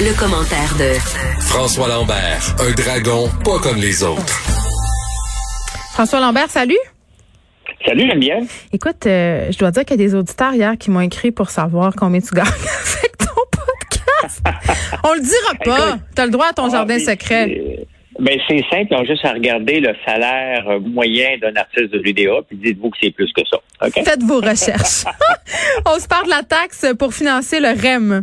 Le, commentaire de François Lambert, un dragon pas comme les autres. François Lambert, salut. Salut Geneviève. Écoute, euh, je dois dire qu'il y a des auditeurs hier qui m'ont écrit pour savoir combien tu gagnes avec ton podcast. On le dira pas. Tu as le droit à ton Ah, jardin secret. c'est- Ben, c'est simple, ils ont juste à regarder le salaire euh, moyen d'un artiste de l'UDA, puis dites-vous que c'est plus que ça. Faites vos recherches. On se parle de la taxe pour financer le REM.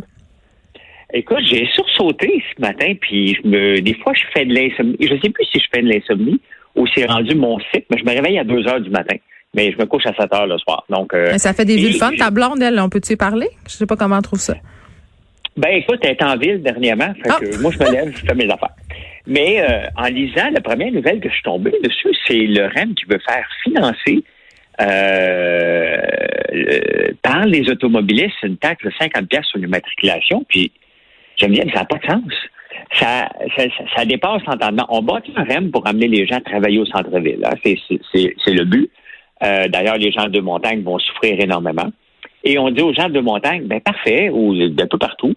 Écoute, j'ai sursauté ce matin, puis je me, des fois, je fais de l'insomnie. Je sais plus si je fais de l'insomnie ou c'est rendu mon cycle, mais je me réveille à 2 heures du matin. Mais je me couche à 7 heures le soir. Donc, euh, Ça fait des le fun. Ta blonde, elle, on peut-tu y parler? Je sais pas comment on trouve ça. Ben écoute, elle est en ville dernièrement, fait Ah. que moi je me lève, je fais mes affaires. Mais euh, en lisant, la première nouvelle que je suis tombé dessus, c'est le REM qui veut faire financer euh, par les automobilistes une taxe de 50 pièces sur l'immatriculation. Puis j'aime bien, ça n'a pas de sens. Ça, ça, dépasse l'entendement. On bâtit un REM pour amener les gens à travailler au centre-ville. hein. C'est, le but. Euh, d'ailleurs, les gens de montagne vont souffrir énormément. Et on dit aux gens de montagne, ben parfait, ou d'un peu partout,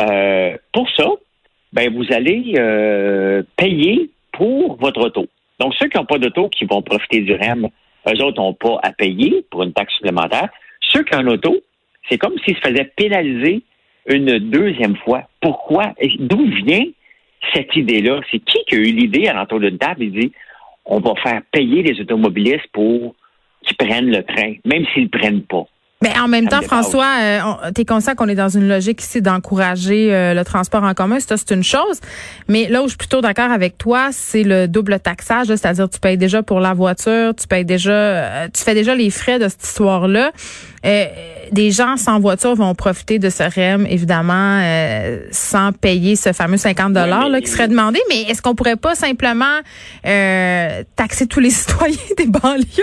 euh, pour ça, ben vous allez euh, payer pour votre auto. Donc, ceux qui n'ont pas d'auto, qui vont profiter du REM, eux autres n'ont pas à payer pour une taxe supplémentaire. Ceux qui ont un auto, c'est comme s'ils se faisaient pénaliser une deuxième fois. Pourquoi? D'où vient cette idée-là? C'est qui qui a eu l'idée à l'entour d'une table? Il dit, on va faire payer les automobilistes pour qu'ils prennent le train, même s'ils ne prennent pas. Mais en même temps. François, euh, tu es conscient qu'on est dans une logique ici d'encourager euh, le transport en commun. Ça, c'est une chose. Mais là où je suis plutôt d'accord avec toi, c'est le double taxage. C'est-à-dire, tu payes déjà pour la voiture, tu payes déjà, euh, tu fais déjà les frais de cette histoire-là. Euh, des gens sans voiture vont profiter de ce REM, évidemment, euh, sans payer ce fameux 50 dollars qui serait demandé. Mais est-ce qu'on pourrait pas simplement euh, taxer tous les citoyens des banlieues?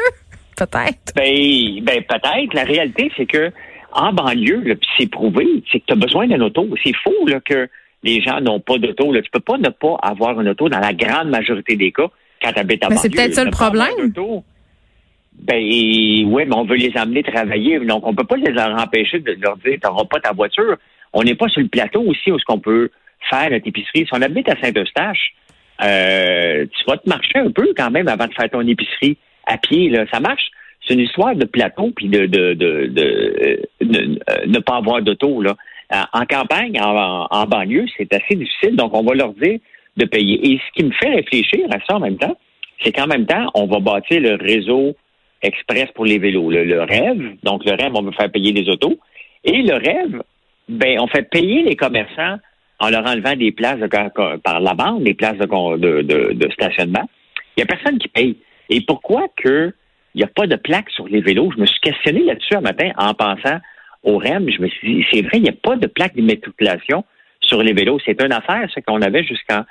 Peut-être? Ben, ben peut-être. La réalité, c'est que en banlieue, puis c'est prouvé, c'est que tu as besoin d'un auto. C'est faux là, que les gens n'ont pas d'auto. Tu peux pas ne pas avoir une auto dans la grande majorité des cas quand tu habites en Mais banlieue. c'est peut-être ça le problème. Ben oui, mais on veut les amener travailler. Donc, on peut pas les en empêcher de leur dire tu n'auras pas ta voiture. On n'est pas sur le plateau aussi où ce qu'on peut faire notre épicerie. Si on habite à Saint-Eustache, euh, tu vas te marcher un peu quand même avant de faire ton épicerie à pied. Là. Ça marche. C'est une histoire de plateau puis de, de, de, de, euh, ne- pas avoir d'auto. Là. Euh, En campagne, en, banlieue, c'est assez difficile. Donc, on va leur dire de payer. Et ce qui me fait réfléchir à ça en même temps, c'est qu'en même temps, on va bâtir le réseau express pour les vélos, le, rêve. Donc, le rêve, on veut faire payer les autos. Et le rêve, ben, on fait payer les commerçants en leur enlevant des places par la bande, des places de, de, de stationnement. Il n'y a personne qui paye. Et pourquoi que il n'y a pas de plaque sur les vélos? Je me suis questionné là-dessus un matin en pensant au REM. Je me suis dit, c'est vrai, il n'y a pas de plaque d'immatriculation sur les vélos. C'est une affaire, ce qu'on avait jusqu'en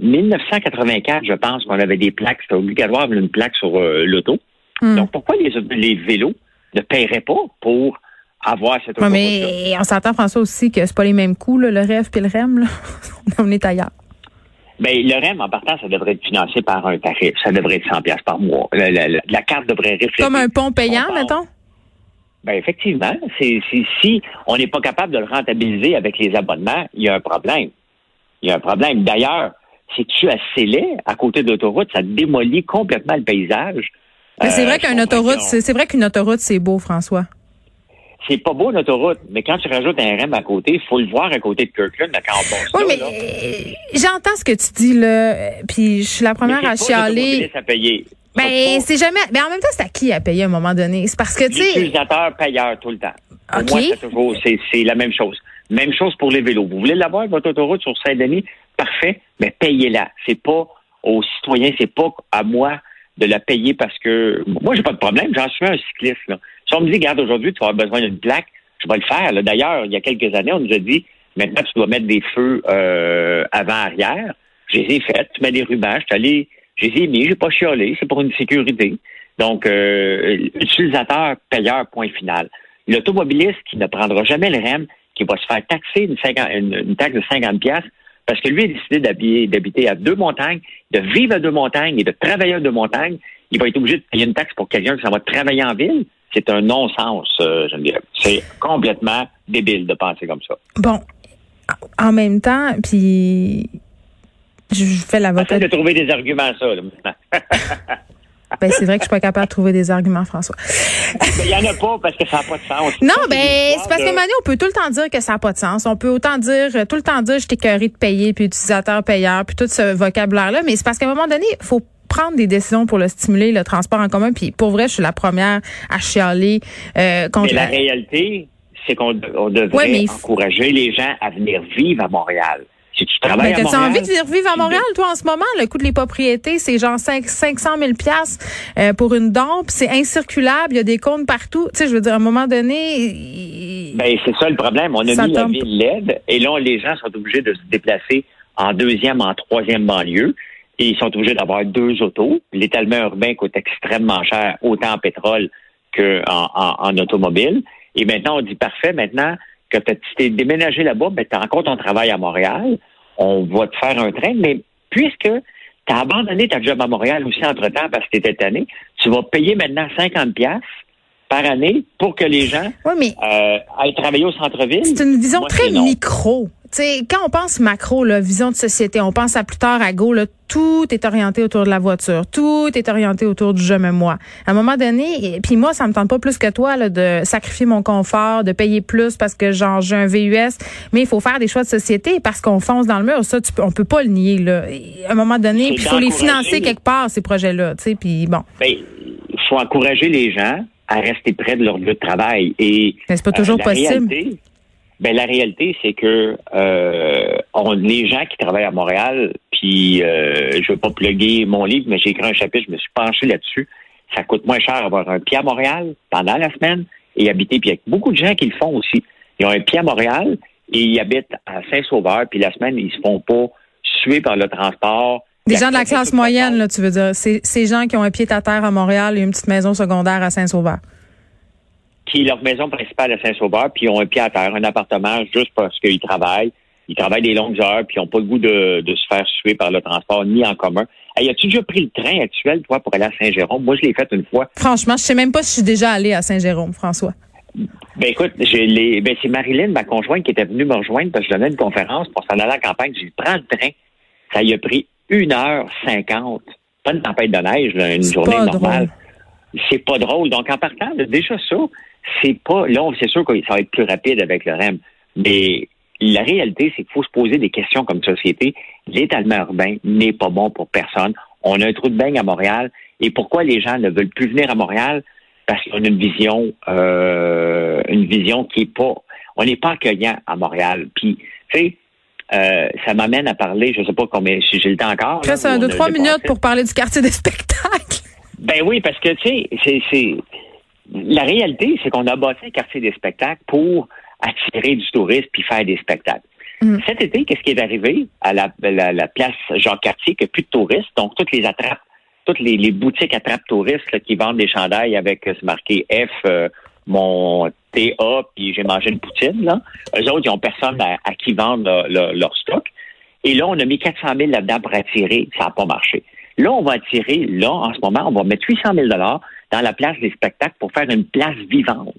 1984, je pense, qu'on avait des plaques. C'était obligatoire d'avoir une plaque sur euh, l'auto. Hmm. Donc, pourquoi les, les vélos ne paieraient pas pour avoir cette Ouais, mais on s'entend, François, aussi que c'est pas les mêmes coûts, là, le rêve puis le REM. Là. on est ailleurs. Ben, le REM, en partant, ça devrait être financé par un tarif. Ça devrait être 100 pièces par mois. La, la- la- la carte devrait refléter. Comme un pont payant, mettons? Ben, effectivement. C'est, si on n'est pas capable de le rentabiliser avec les abonnements, il y a un problème. Il y a un problème. D'ailleurs, si tu assez laid? À côté de l'autoroute, ça démolit complètement le paysage. Mais c'est Euh, vrai qu'une autoroute, c'est vrai qu'une autoroute, c'est beau, François. C'est pas beau, l'autoroute, mais quand tu rajoutes un REM à côté, il faut le voir à côté de Kirkland, là, quand on Oui, mais euh, j'entends ce que tu dis là, puis je suis la première Mais à chialer. à payer. Ben C'est jamais. Ben en même temps, c'est à qui à payer à un moment donné? C'est parce que tu sais. L'utilisateur payeur tout le temps. OK. moi, c'est toujours c'est, c'est la même chose. Même chose pour les vélos. Vous voulez l'avoir, votre autoroute sur Saint-Denis? Parfait, mais payez-la. C'est pas aux citoyens, c'est pas à moi de la payer parce que moi, j'ai pas de problème. J'en suis un cycliste. Là. Si on me dit, regarde, aujourd'hui, tu vas avoir besoin d'une plaque, je vais le faire. D'ailleurs, il y a quelques années, on nous a dit, maintenant, tu dois mettre des feux euh, avant-arrière. Je les ai faites. Tu mets des rubans. Je suis allé, je les ai mis. J'ai pas chiolé. C'est pour une sécurité. Donc, euh, utilisateur, payeur, point final. L'automobiliste qui ne prendra jamais le REM, qui va se faire taxer une, 50 une- une taxe de 50 piastres parce que lui a décidé d'habiter à deux montagnes, de vivre à deux montagnes et de travailler à deux montagnes, il va être obligé de payer une taxe pour quelqu'un qui s'en va travailler en ville. C'est un non-sens, euh, Geneviève. C'est complètement débile de penser comme ça. Bon, en même temps, puis je fais l'avocat. de trouver des arguments ça là, maintenant. Ben, c'est vrai que je suis pas capable de trouver des arguments, François. Il y en a pas parce que ça n'a pas de sens. Non, ben, c'est parce que Manu, on peut tout le temps dire que ça n'a pas de sens. On peut autant dire, tout le temps dire, je t'ai de payer, puis utilisateur payeur, puis tout ce vocabulaire-là. Mais c'est parce qu'à un moment donné, il faut prendre des décisions pour le stimuler, le transport en commun. Puis pour vrai, je suis la première à chialer euh, contre... Mais la réalité, c'est qu'on devrait encourager les gens à venir vivre à Montréal. Si tu travailles à Montréal. envie de vivre à Montréal, toi, en ce moment? Le coût des propriétés, c'est genre 5, 500 000 euh, pour une dompe. C'est incirculable. Il y a des comptes partout. Tu sais, je veux dire, à un moment donné... Ben, c'est ça le problème. On a mis la ville LED et là, les gens sont obligés de se déplacer en deuxième, en troisième banlieue. Et ils sont obligés d'avoir deux autos. L'étalement urbain coûte extrêmement cher, autant en pétrole qu'en en, automobile. Et maintenant, on dit parfait, maintenant, que tu t'es déménagé là-bas, ben, tu encore ton travail à Montréal, on va te faire un train, mais puisque tu as abandonné ta job à Montréal aussi entre-temps parce que tu étais tanné, tu vas payer maintenant 50 pièces par année pour que les gens euh, aillent travailler au centre-ville. C'est une vision très micro quand on pense macro, la vision de société, on pense à plus tard à go, là, tout est orienté autour de la voiture, tout est orienté autour du je me moi. À un moment donné, puis moi, ça me tente pas plus que toi là, de sacrifier mon confort, de payer plus parce que genre j'ai un VUS, mais il faut faire des choix de société parce qu'on fonce dans le mur. Ça, tu, on peut pas le nier là. À un moment donné, il faut les financer quelque part ces projets-là, tu sais. Puis bon. Ben, il faut encourager les gens à rester près de leur lieu de travail et. c'est pas toujours euh, possible. Ben la réalité, c'est que euh, on, les gens qui travaillent à Montréal, puis euh, je veux pas plugger mon livre, mais j'ai écrit un chapitre, je me suis penché là-dessus. Ça coûte moins cher avoir un pied à Montréal pendant la semaine et habiter. Puis il y a beaucoup de gens qui le font aussi. Ils ont un pied à Montréal et ils habitent à Saint-Sauveur, puis la semaine, ils se font pas suer par le transport. Des gens de la classe moyenne, là, tu veux dire. C'est ces gens qui ont un pied à terre à Montréal et une petite maison secondaire à Saint-Sauveur qui leur maison principale à Saint-Sauveur, puis ils ont un pied à terre, un appartement juste parce qu'ils travaillent. Ils travaillent des longues heures, puis ils n'ont pas le goût de, se faire suer par le transport, ni en commun. Hey, as-tu déjà pris le train actuel, toi, pour aller à Saint-Jérôme? Moi, je l'ai fait une fois. Franchement, je sais même pas si je suis déjà allé à Saint-Jérôme, François. Ben écoute, j'ai ben, c'est Marilyn, ma conjointe, qui était venue me rejoindre parce que je donnais une conférence pour s'en aller à la campagne. J'ai dit, prends le train. Ça y a pris une heure cinquante. Pas une tempête de neige, une journée normale. C'est pas drôle. Donc, en partant, déjà ça, c'est pas. Là, c'est sûr que ça va être plus rapide avec le REM, mais la réalité, c'est qu'il faut se poser des questions comme société. L'étalement urbain n'est pas bon pour personne. On a un trou de bain à Montréal. Et pourquoi les gens ne veulent plus venir à Montréal? Parce qu'on a une vision, euh, une vision qui est pas. On n'est pas accueillant à Montréal. Puis, tu sais, euh, ça m'amène à parler, je sais pas combien, si j'ai le temps encore. Reste un, deux, trois minutes pour parler du quartier des spectacles. Ben oui, parce que, tu sais, c'est la réalité, c'est qu'on a bâti un quartier des spectacles pour attirer du tourisme puis faire des spectacles. Mm. Cet été, qu'est-ce qui est arrivé à la, place Jean-Cartier, qu'il n'y a plus de touristes, donc toutes les attrapes, toutes les, boutiques attrapes touristes qui vendent des chandails avec euh, ce marqué F, euh, mon TA, puis j'ai mangé une poutine, là. Eux autres, ils n'ont personne à, qui vendre leur stock. Et là, on a mis 400 000 là-dedans pour attirer. Ça n'a pas marché. Là, on va attirer, là, en ce moment, on va mettre 800 000 dans la place des spectacles pour faire une place vivante.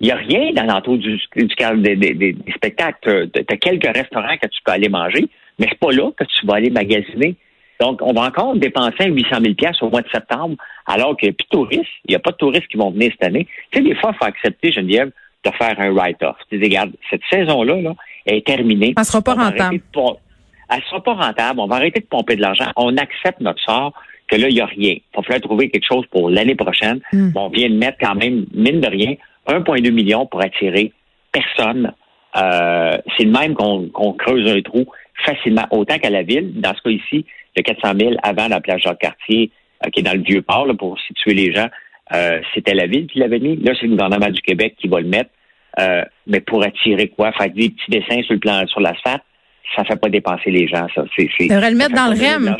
Il n'y a rien dans l'entour du, du, des, des, des, spectacles. Tu as, quelques restaurants que tu peux aller manger, mais c'est pas là que tu vas aller magasiner. Donc, on va encore dépenser 800 000 au mois de septembre, alors qu'il n'y a plus de touristes. Il n'y a pas de touristes qui vont venir cette année. Tu sais, des fois, il faut accepter, Geneviève, de faire un write-off. Tu dis, regarde, cette saison-là là, est terminée. Elle ne sera pas rentable. Elle ne sera pas rentable. On va arrêter de pomper de l'argent. On accepte notre sort que là, il n'y a rien. Il va falloir trouver quelque chose pour l'année prochaine. Hmm. on vient de mettre quand même, mine de rien, 1,2 million pour attirer personne. Euh, c'est le même qu'on creuse un trou facilement, autant qu'à la ville. Dans ce cas ici, le 400 000 avant la plage Jacques-Cartier, euh, qui est dans le Vieux-Port, pour situer les gens, euh, c'était la ville qui l'avait mis. Là, c'est le gouvernement du Québec qui va le mettre. mais pour attirer quoi? Faire des petits dessins sur le plan, sur l'asphalte, ça ne fait pas dépenser les gens, ça. C'est, devrait le mettre dans le REM.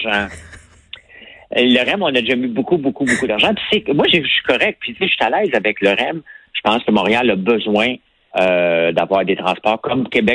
Le REM, on a déjà mis beaucoup, beaucoup, beaucoup d'argent. moi, je suis correct. Puis, je suis à l'aise avec le REM. Je pense que Montréal a besoin euh, d'avoir des transports comme Québec